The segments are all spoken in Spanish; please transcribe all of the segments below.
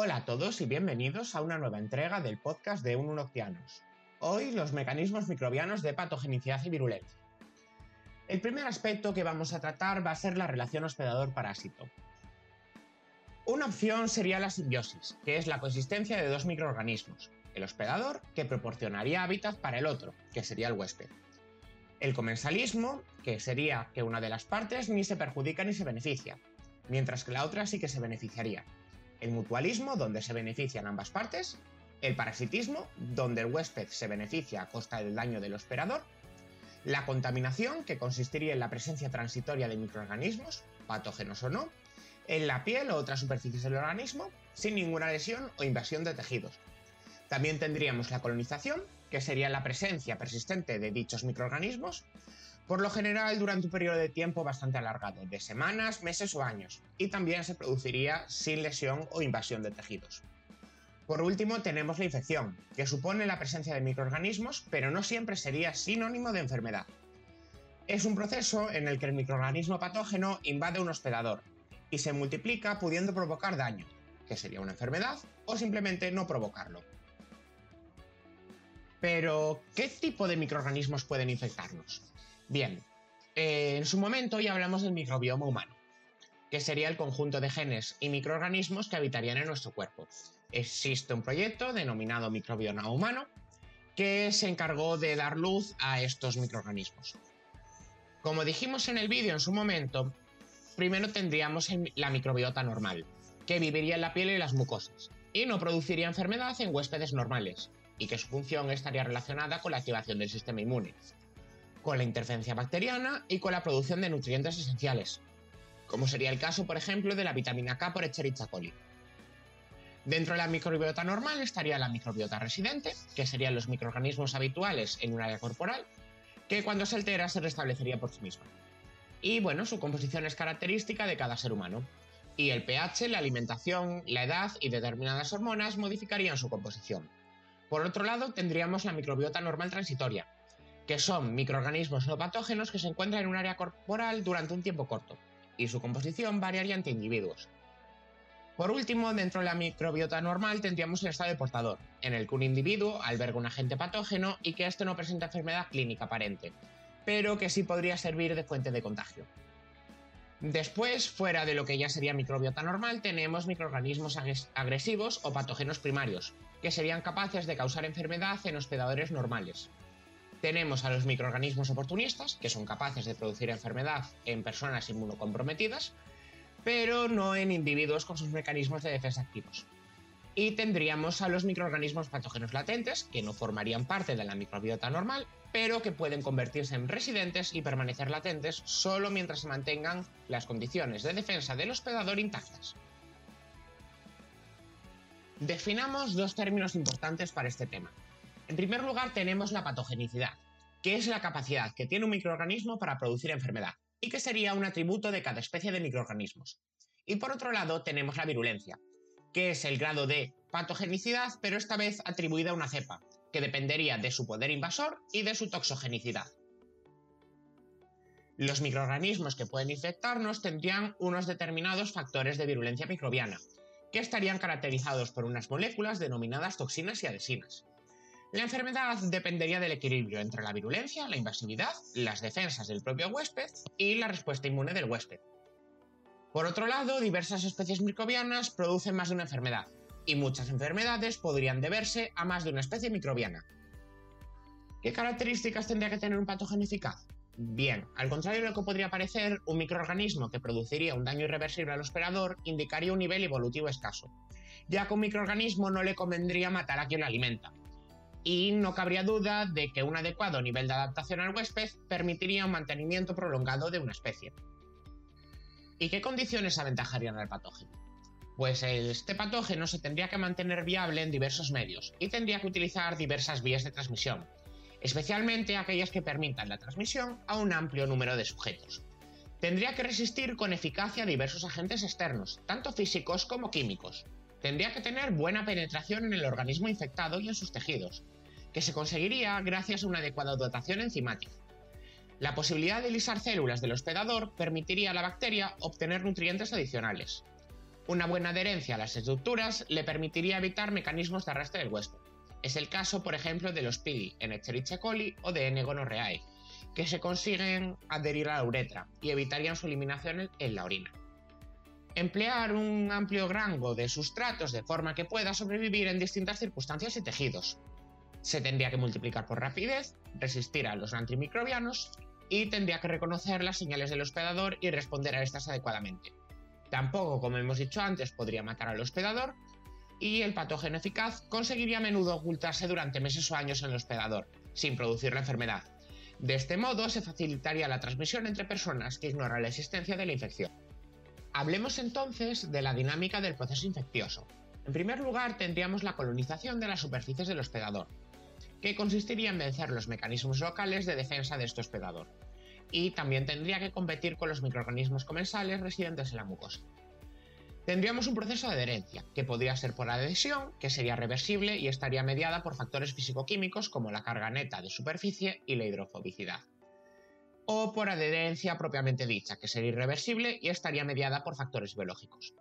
Hola a todos y bienvenidos a una nueva entrega del podcast de Ununoctianos. Hoy los mecanismos microbianos de patogenicidad y virulencia. El primer aspecto que vamos a tratar va a ser la relación hospedador-parásito. Una opción sería la simbiosis, que es la coexistencia de dos microorganismos, el hospedador, que proporcionaría hábitat para el otro, que sería el huésped. El comensalismo, que sería que una de las partes ni se perjudica ni se beneficia, mientras que la otra sí que se beneficiaría. El mutualismo, donde se benefician ambas partes. El parasitismo, donde el huésped se beneficia a costa del daño del hospedador. La contaminación, que consistiría en la presencia transitoria de microorganismos, patógenos o no, en la piel o otras superficies del organismo, sin ninguna lesión o invasión de tejidos, también tendríamos la colonización, que sería la presencia persistente de dichos microorganismos, por lo general durante un periodo de tiempo bastante alargado, de semanas, meses o años, y también se produciría sin lesión o invasión de tejidos. Por último, tenemos la infección, que supone la presencia de microorganismos, pero no siempre sería sinónimo de enfermedad. Es un proceso en el que el microorganismo patógeno invade un hospedador y se multiplica pudiendo provocar daño, que sería una enfermedad, o simplemente no provocarlo. Pero, ¿qué tipo de microorganismos pueden infectarnos? Bien, eh, en su momento ya hablamos del microbioma humano, que sería el conjunto de genes y microorganismos que habitarían en nuestro cuerpo. Existe un proyecto denominado Microbioma Humano que se encargó de dar luz a estos microorganismos. Como dijimos en el vídeo en su momento, primero tendríamos la microbiota normal, que viviría en la piel y las mucosas, y no produciría enfermedad en huéspedes normales, y que su función estaría relacionada con la activación del sistema inmune, con la interferencia bacteriana y con la producción de nutrientes esenciales, como sería el caso, por ejemplo, de la vitamina K por Escherichia coli. Dentro de la microbiota normal estaría la microbiota residente, que serían los microorganismos habituales en un área corporal, que cuando se altera se restablecería por sí misma. Y bueno, su composición es característica de cada ser humano. Y el pH, la alimentación, la edad y determinadas hormonas modificarían su composición. Por otro lado, tendríamos la microbiota normal transitoria, que son microorganismos no patógenos que se encuentran en un área corporal durante un tiempo corto, y su composición variaría entre individuos. Por último, dentro de la microbiota normal tendríamos el estado de portador, en el que un individuo alberga un agente patógeno y que éste no presenta enfermedad clínica aparente, pero que sí podría servir de fuente de contagio. Después, fuera de lo que ya sería microbiota normal, tenemos microorganismos agresivos o patógenos primarios, que serían capaces de causar enfermedad en hospedadores normales. Tenemos a los microorganismos oportunistas, que son capaces de producir enfermedad en personas inmunocomprometidas, pero no en individuos con sus mecanismos de defensa activos. Y tendríamos a los microorganismos patógenos latentes, que no formarían parte de la microbiota normal, pero que pueden convertirse en residentes y permanecer latentes solo mientras se mantengan las condiciones de defensa del hospedador intactas. Definamos dos términos importantes para este tema. En primer lugar tenemos la patogenicidad, que es la capacidad que tiene un microorganismo para producir enfermedad, y que sería un atributo de cada especie de microorganismos. Y por otro lado tenemos la virulencia, que es el grado de patogenicidad, pero esta vez atribuida a una cepa, que dependería de su poder invasor y de su toxogenicidad. Los microorganismos que pueden infectarnos tendrían unos determinados factores de virulencia microbiana, que estarían caracterizados por unas moléculas denominadas toxinas y adhesinas. La enfermedad dependería del equilibrio entre la virulencia, la invasividad, las defensas del propio huésped y la respuesta inmune del huésped. Por otro lado, diversas especies microbianas producen más de una enfermedad, y muchas enfermedades podrían deberse a más de una especie microbiana. ¿Qué características tendría que tener un patógeno eficaz? Bien, al contrario de lo que podría parecer, un microorganismo que produciría un daño irreversible al hospedador indicaría un nivel evolutivo escaso, ya que un microorganismo no le convendría matar a quien lo alimenta. Y no cabría duda de que un adecuado nivel de adaptación al huésped permitiría un mantenimiento prolongado de una especie. ¿Y qué condiciones aventajarían al patógeno? Pues este patógeno se tendría que mantener viable en diversos medios y tendría que utilizar diversas vías de transmisión, especialmente aquellas que permitan la transmisión a un amplio número de sujetos. Tendría que resistir con eficacia a diversos agentes externos, tanto físicos como químicos. Tendría que tener buena penetración en el organismo infectado y en sus tejidos, que se conseguiría gracias a una adecuada dotación enzimática. La posibilidad de lisar células del hospedador permitiría a la bacteria obtener nutrientes adicionales. Una buena adherencia a las estructuras le permitiría evitar mecanismos de arrastre del huésped. Es el caso, por ejemplo, de los PIDI en coli o de N. gonorrhoeae, que se consiguen adherir a la uretra y evitarían su eliminación en la orina. Emplear un amplio rango de sustratos de forma que pueda sobrevivir en distintas circunstancias y tejidos. Se tendría que multiplicar por rapidez, resistir a los antimicrobianos y tendría que reconocer las señales del hospedador y responder a estas adecuadamente. Tampoco, como hemos dicho antes, podría matar al hospedador y el patógeno eficaz conseguiría a menudo ocultarse durante meses o años en el hospedador, sin producir la enfermedad. De este modo se facilitaría la transmisión entre personas que ignoran la existencia de la infección. Hablemos entonces de la dinámica del proceso infeccioso. En primer lugar, tendríamos la colonización de las superficies del hospedador, que consistiría en vencer los mecanismos locales de defensa de este hospedador, y también tendría que competir con los microorganismos comensales residentes en la mucosa. Tendríamos un proceso de adherencia, que podría ser por adhesión, que sería reversible y estaría mediada por factores físico-químicos como la carga neta de superficie y la hidrofobicidad o por adherencia propiamente dicha, que sería irreversible y estaría mediada por factores biológicos.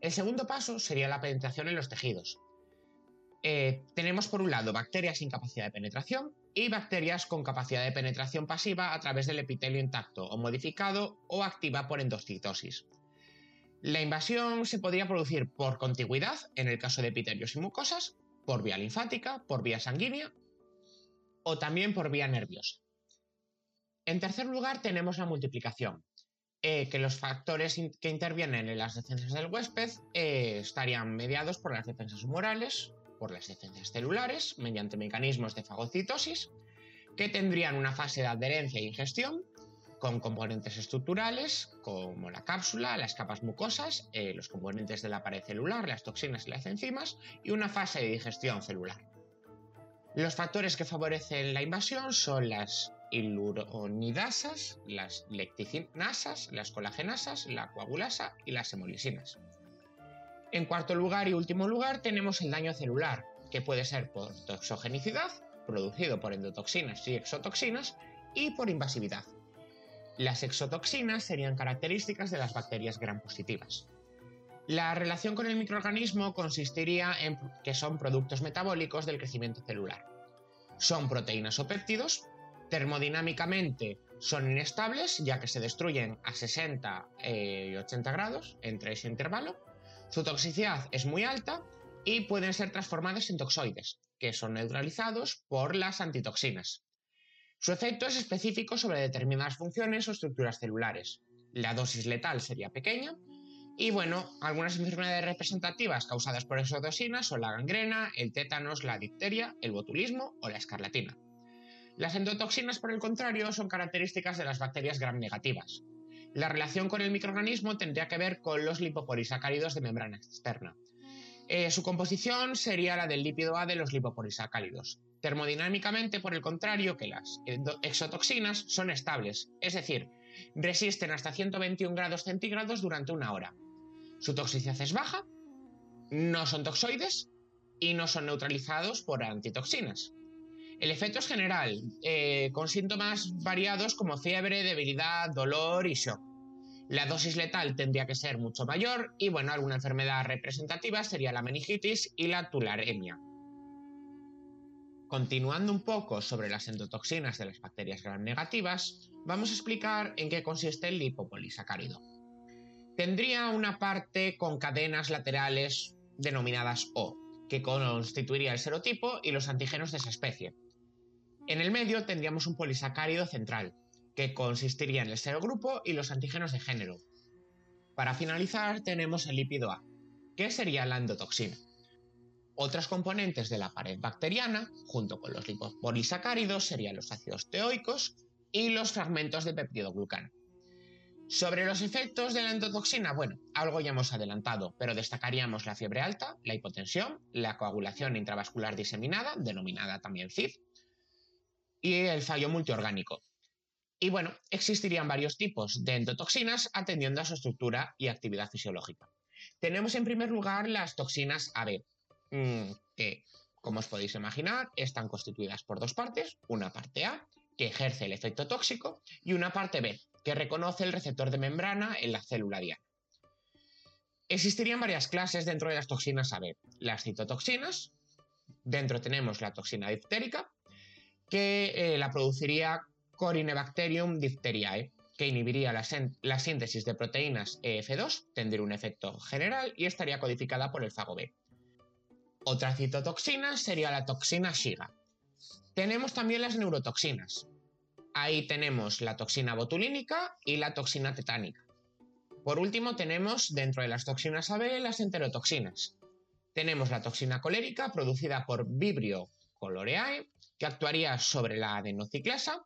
El segundo paso sería la penetración en los tejidos. Eh, tenemos por un lado bacterias sin capacidad de penetración y bacterias con capacidad de penetración pasiva a través del epitelio intacto o modificado o activa por endocitosis. La invasión se podría producir por contigüidad, en el caso de epitelios y mucosas, por vía linfática, por vía sanguínea o también por vía nerviosa. En tercer lugar, tenemos la multiplicación, eh, que los factores que intervienen en las defensas del huésped eh, estarían mediados por las defensas humorales, por las defensas celulares, mediante mecanismos de fagocitosis, que tendrían una fase de adherencia e ingestión, con componentes estructurales como la cápsula, las capas mucosas, eh, los componentes de la pared celular, las toxinas y las enzimas, y una fase de digestión celular. Los factores que favorecen la invasión son las hiluronidasas, las lecticinasas, las colagenasas, la coagulasa y las hemolisinas. En cuarto lugar y último lugar tenemos el daño celular, que puede ser por toxogenicidad, producido por endotoxinas y exotoxinas, y por invasividad. Las exotoxinas serían características de las bacterias gram positivas. La relación con el microorganismo consistiría en que son productos metabólicos del crecimiento celular. Son proteínas o péptidos Termodinámicamente son inestables ya que se destruyen a 60 eh, y 80 grados entre ese intervalo. Su toxicidad es muy alta y pueden ser transformados en toxoides, que son neutralizados por las antitoxinas. Su efecto es específico sobre determinadas funciones o estructuras celulares. La dosis letal sería pequeña y bueno, algunas enfermedades representativas causadas por exotoxinas son la gangrena, el tétanos, la difteria, el botulismo o la escarlatina. Las endotoxinas, por el contrario, son características de las bacterias gram negativas. La relación con el microorganismo tendría que ver con los lipopolisacáridos de membrana externa. Eh, su composición sería la del lípido A de los lipopolisacáridos. Termodinámicamente, por el contrario, que las exotoxinas son estables, es decir, resisten hasta 121 grados centígrados durante una hora. Su toxicidad es baja, no son toxoides y no son neutralizados por antitoxinas. El efecto es general, eh, con síntomas variados como fiebre, debilidad, dolor y shock. La dosis letal tendría que ser mucho mayor y, bueno, alguna enfermedad representativa sería la meningitis y la tularemia. Continuando un poco sobre las endotoxinas de las bacterias gram negativas, vamos a explicar en qué consiste el lipopolisacárido. Tendría una parte con cadenas laterales denominadas O, que constituiría el serotipo y los antígenos de esa especie. En el medio tendríamos un polisacárido central, que consistiría en el serogrupo y los antígenos de género. Para finalizar tenemos el lípido A, que sería la endotoxina. Otras componentes de la pared bacteriana, junto con los lipopolisacáridos, serían los ácidos teoicos y los fragmentos de peptidoglucano. Sobre los efectos de la endotoxina, bueno, algo ya hemos adelantado, pero destacaríamos la fiebre alta, la hipotensión, la coagulación intravascular diseminada, denominada también CID, y el fallo multiorgánico. Y bueno, existirían varios tipos de endotoxinas atendiendo a su estructura y actividad fisiológica. Tenemos en primer lugar las toxinas AB, mm, que, como os podéis imaginar, están constituidas por dos partes, una parte A, que ejerce el efecto tóxico, y una parte B, que reconoce el receptor de membrana en la célula diana. Existirían varias clases dentro de las toxinas AB. Las citotoxinas, dentro tenemos la toxina diftérica, que eh, la produciría Corinebacterium diphtheriae, que inhibiría la, síntesis de proteínas EF2, tendría un efecto general y estaría codificada por el fago B. Otra citotoxina sería la toxina Shiga. Tenemos también las neurotoxinas. Ahí tenemos la toxina botulínica y la toxina tetánica. Por último, tenemos dentro de las toxinas AB las enterotoxinas. Tenemos la toxina colérica producida por Vibrio coloreae, que actuaría sobre la adenociclasa,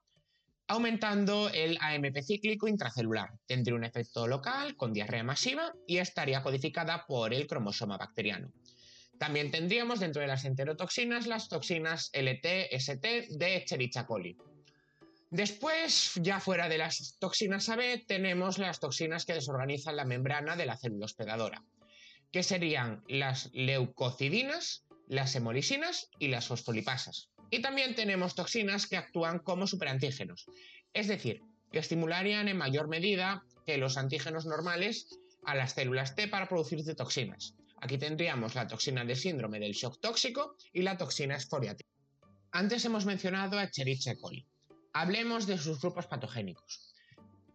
aumentando el AMP cíclico intracelular. Tendría un efecto local con diarrea masiva y estaría codificada por el cromosoma bacteriano. También tendríamos dentro de las enterotoxinas las toxinas LT, ST de Escherichia coli. Después, ya fuera de las toxinas AB, tenemos las toxinas que desorganizan la membrana de la célula hospedadora, que serían las leucocidinas, las hemolisinas y las fosfolipasas. Y también tenemos toxinas que actúan como superantígenos, es decir, que estimularían en mayor medida que los antígenos normales a las células T para producir toxinas. Aquí tendríamos la toxina de síndrome del shock tóxico y la toxina esforiática. Antes hemos mencionado a Escherichia coli. Hablemos de sus grupos patogénicos.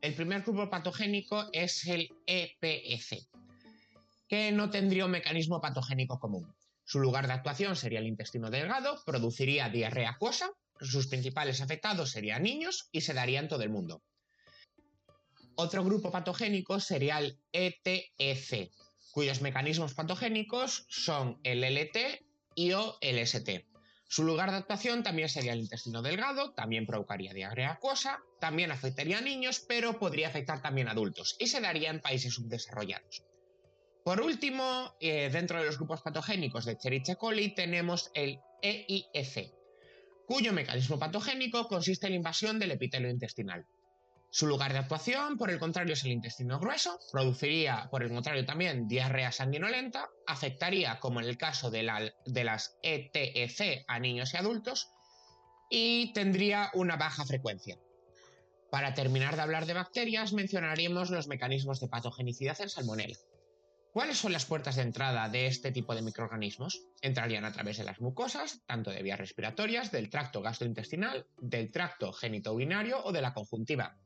El primer grupo patogénico es el EPEC, que no tendría un mecanismo patogénico común. Su lugar de actuación sería el intestino delgado, produciría diarrea acuosa, sus principales afectados serían niños y se daría en todo el mundo. Otro grupo patogénico sería el ETEC, cuyos mecanismos patogénicos son el LT y o el ST. Su lugar de actuación también sería el intestino delgado, también provocaría diarrea acuosa, también afectaría a niños, pero podría afectar también a adultos y se daría en países subdesarrollados. Por último, eh, dentro de los grupos patogénicos de Escherichia coli tenemos el EIEC, cuyo mecanismo patogénico consiste en la invasión del epitelio intestinal. Su lugar de actuación, por el contrario, es el intestino grueso, produciría, por el contrario, también diarrea sanguinolenta, afectaría, como en el caso de, las ETEC a niños y adultos, y tendría una baja frecuencia. Para terminar de hablar de bacterias, mencionaríamos los mecanismos de patogenicidad en salmonella. ¿Cuáles son las puertas de entrada de este tipo de microorganismos? Entrarían a través de las mucosas, tanto de vías respiratorias, del tracto gastrointestinal, del tracto genitourinario o de la conjuntiva,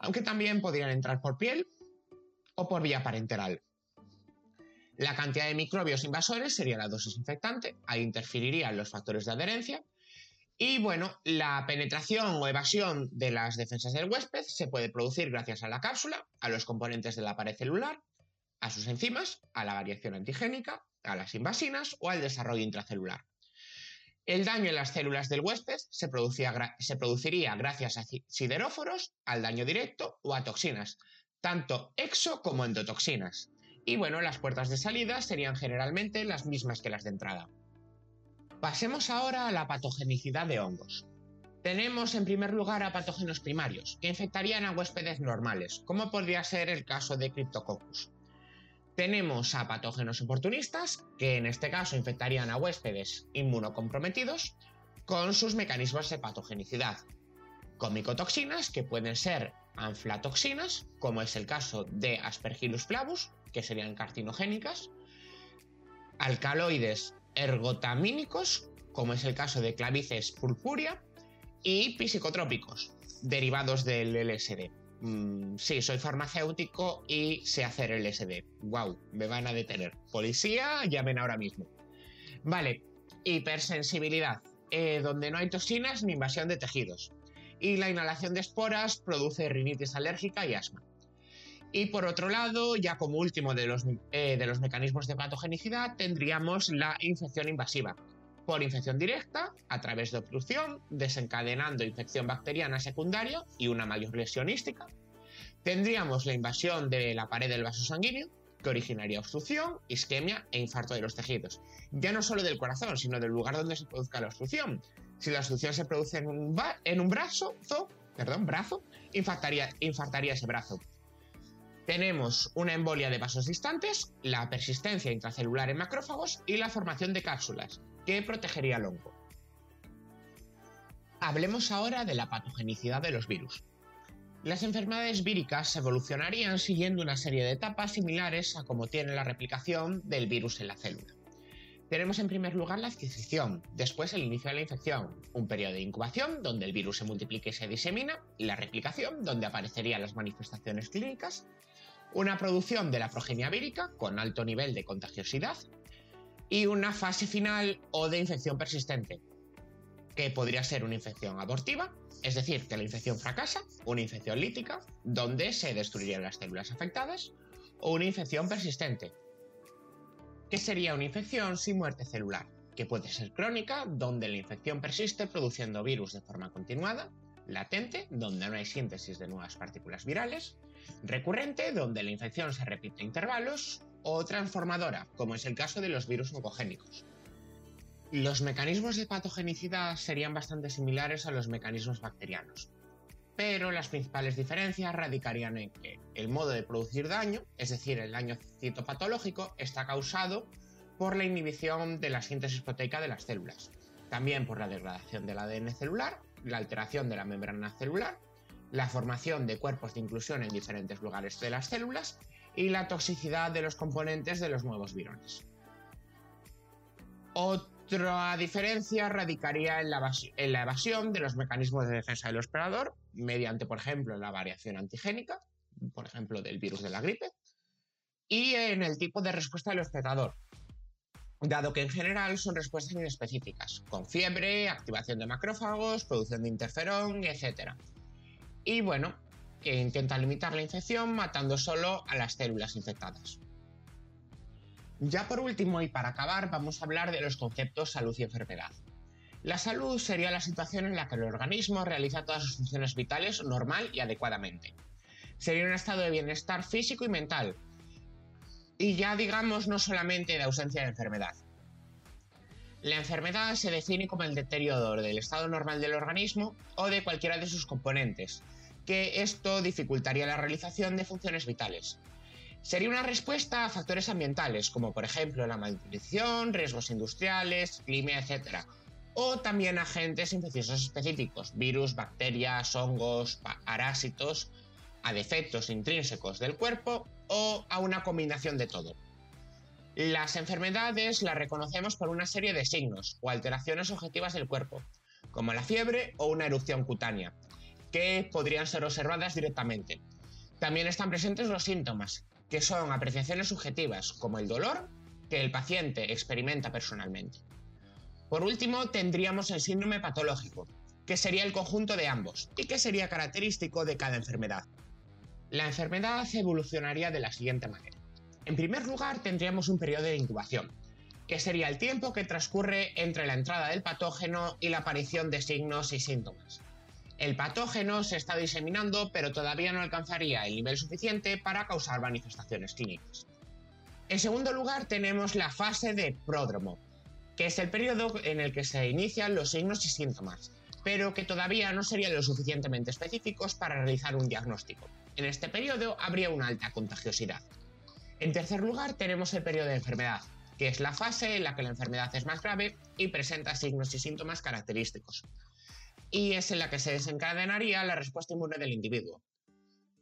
aunque también podrían entrar por piel o por vía parenteral. La cantidad de microbios invasores sería la dosis infectante, ahí interferirían los factores de adherencia. Y bueno, la penetración o evasión de las defensas del huésped se puede producir gracias a la cápsula, a los componentes de la pared celular, a sus enzimas, a la variación antigénica, a las invasinas o al desarrollo intracelular. El daño en las células del huésped se, se, produciría gracias a sideróforos, al daño directo o a toxinas, tanto exo como endotoxinas. Y bueno, las puertas de salida serían generalmente las mismas que las de entrada. Pasemos ahora a la patogenicidad de hongos. Tenemos en primer lugar a patógenos primarios, que infectarían a huéspedes normales, como podría ser el caso de Cryptococcus. Tenemos a patógenos oportunistas, que en este caso infectarían a huéspedes inmunocomprometidos con sus mecanismos de patogenicidad. Con que pueden ser anflatoxinas, como es el caso de Aspergillus flavus, que serían carcinogénicas. Alcaloides ergotamínicos, como es el caso de Clavices purpurea. Y psicotrópicos, derivados del LSD. Mm, sí, soy farmacéutico y sé hacer el SD. ¡Wow! Me van a detener. Policía, llamen ahora mismo. Vale, hipersensibilidad, eh, donde no hay toxinas ni invasión de tejidos. Y la inhalación de esporas produce rinitis alérgica y asma. Y por otro lado, ya como último de los, eh, de los mecanismos de patogenicidad, tendríamos la infección invasiva, por infección directa, a través de obstrucción, desencadenando infección bacteriana secundaria y una mayor lesionística. Tendríamos la invasión de la pared del vaso sanguíneo, que originaría obstrucción, isquemia e infarto de los tejidos. Ya no solo del corazón, sino del lugar donde se produzca la obstrucción. Si la obstrucción se produce en un, brazo, infartaría, infartaría ese brazo. Tenemos una embolia de vasos distantes, la persistencia intracelular en macrófagos y la formación de cápsulas, que protegería al hongo. Hablemos ahora de la patogenicidad de los virus. Las enfermedades víricas evolucionarían siguiendo una serie de etapas similares a como tiene la replicación del virus en la célula. Tenemos en primer lugar la adquisición, después el inicio de la infección, un periodo de incubación donde el virus se multiplica y se disemina, y la replicación donde aparecerían las manifestaciones clínicas, una producción de la progenia vírica con alto nivel de contagiosidad y una fase final o de infección persistente, que podría ser una infección abortiva, es decir, que la infección fracasa, una infección lítica, donde se destruirían las células afectadas, o una infección persistente, que sería una infección sin muerte celular, que puede ser crónica, donde la infección persiste produciendo virus de forma continuada, latente, donde no hay síntesis de nuevas partículas virales, recurrente, donde la infección se repite a intervalos, o transformadora, como es el caso de los virus oncogénicos. Los mecanismos de patogenicidad serían bastante similares a los mecanismos bacterianos, pero las principales diferencias radicarían en que el modo de producir daño, es decir, el daño citopatológico, está causado por la inhibición de la síntesis proteica de las células, también por la degradación del ADN celular, la alteración de la membrana celular, la formación de cuerpos de inclusión en diferentes lugares de las células y la toxicidad de los componentes de los nuevos virones. Otra diferencia radicaría en la, evasión de los mecanismos de defensa del hospedador, mediante, por ejemplo, la variación antigénica, por ejemplo, del virus de la gripe, y en el tipo de respuesta del hospedador, dado que en general son respuestas inespecíficas, con fiebre, activación de macrófagos, producción de interferón, etc. Y bueno, que intenta limitar la infección matando solo a las células infectadas. Ya por último y para acabar vamos a hablar de los conceptos salud y enfermedad. La salud sería la situación en la que el organismo realiza todas sus funciones vitales normal y adecuadamente. Sería un estado de bienestar físico y mental. Y ya digamos no solamente de ausencia de enfermedad. La enfermedad se define como el deterioro del estado normal del organismo o de cualquiera de sus componentes, que esto dificultaría la realización de funciones vitales. Sería una respuesta a factores ambientales, como por ejemplo la malnutrición, riesgos industriales, clima, etc. O también agentes infecciosos específicos, virus, bacterias, hongos, parásitos, a defectos intrínsecos del cuerpo o a una combinación de todo. Las enfermedades las reconocemos por una serie de signos o alteraciones objetivas del cuerpo, como la fiebre o una erupción cutánea, que podrían ser observadas directamente. También están presentes los síntomas, que son apreciaciones subjetivas, como el dolor, que el paciente experimenta personalmente. Por último, tendríamos el síndrome patológico, que sería el conjunto de ambos y que sería característico de cada enfermedad. La enfermedad evolucionaría de la siguiente manera. En primer lugar, tendríamos un periodo de incubación, que sería el tiempo que transcurre entre la entrada del patógeno y la aparición de signos y síntomas. El patógeno se está diseminando, pero todavía no alcanzaría el nivel suficiente para causar manifestaciones clínicas. En segundo lugar, tenemos la fase de pródromo, que es el periodo en el que se inician los signos y síntomas, pero que todavía no serían lo suficientemente específicos para realizar un diagnóstico. En este periodo habría una alta contagiosidad. En tercer lugar, tenemos el periodo de enfermedad, que es la fase en la que la enfermedad es más grave y presenta signos y síntomas característicos y es en la que se desencadenaría la respuesta inmune del individuo.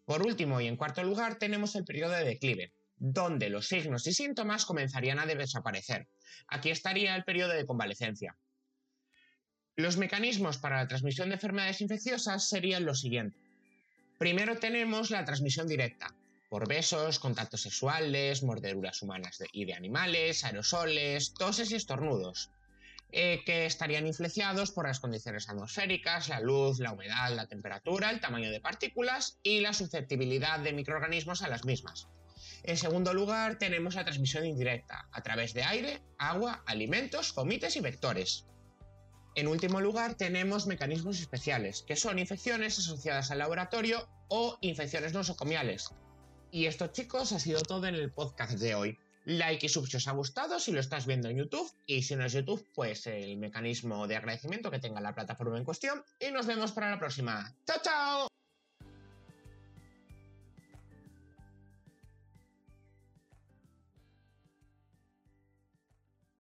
Por último y en cuarto lugar tenemos el periodo de declive, donde los signos y síntomas comenzarían a desaparecer. Aquí estaría el periodo de convalecencia. Los mecanismos para la transmisión de enfermedades infecciosas serían los siguientes. Primero tenemos la transmisión directa, por besos, contactos sexuales, mordeduras humanas y de animales, aerosoles, toses y estornudos. Eh, que estarían influenciados por las condiciones atmosféricas, la luz, la humedad, la temperatura, el tamaño de partículas y la susceptibilidad de microorganismos a las mismas. En segundo lugar, tenemos la transmisión indirecta, a través de aire, agua, alimentos, comites y vectores. En último lugar, tenemos mecanismos especiales, que son infecciones asociadas al laboratorio o infecciones nosocomiales. Y esto, chicos, ha sido todo en el podcast de hoy like y sub si os ha gustado, si lo estás viendo en YouTube, y si no es YouTube, pues el mecanismo de agradecimiento que tenga la plataforma en cuestión, y nos vemos para la próxima. ¡Chao, chao!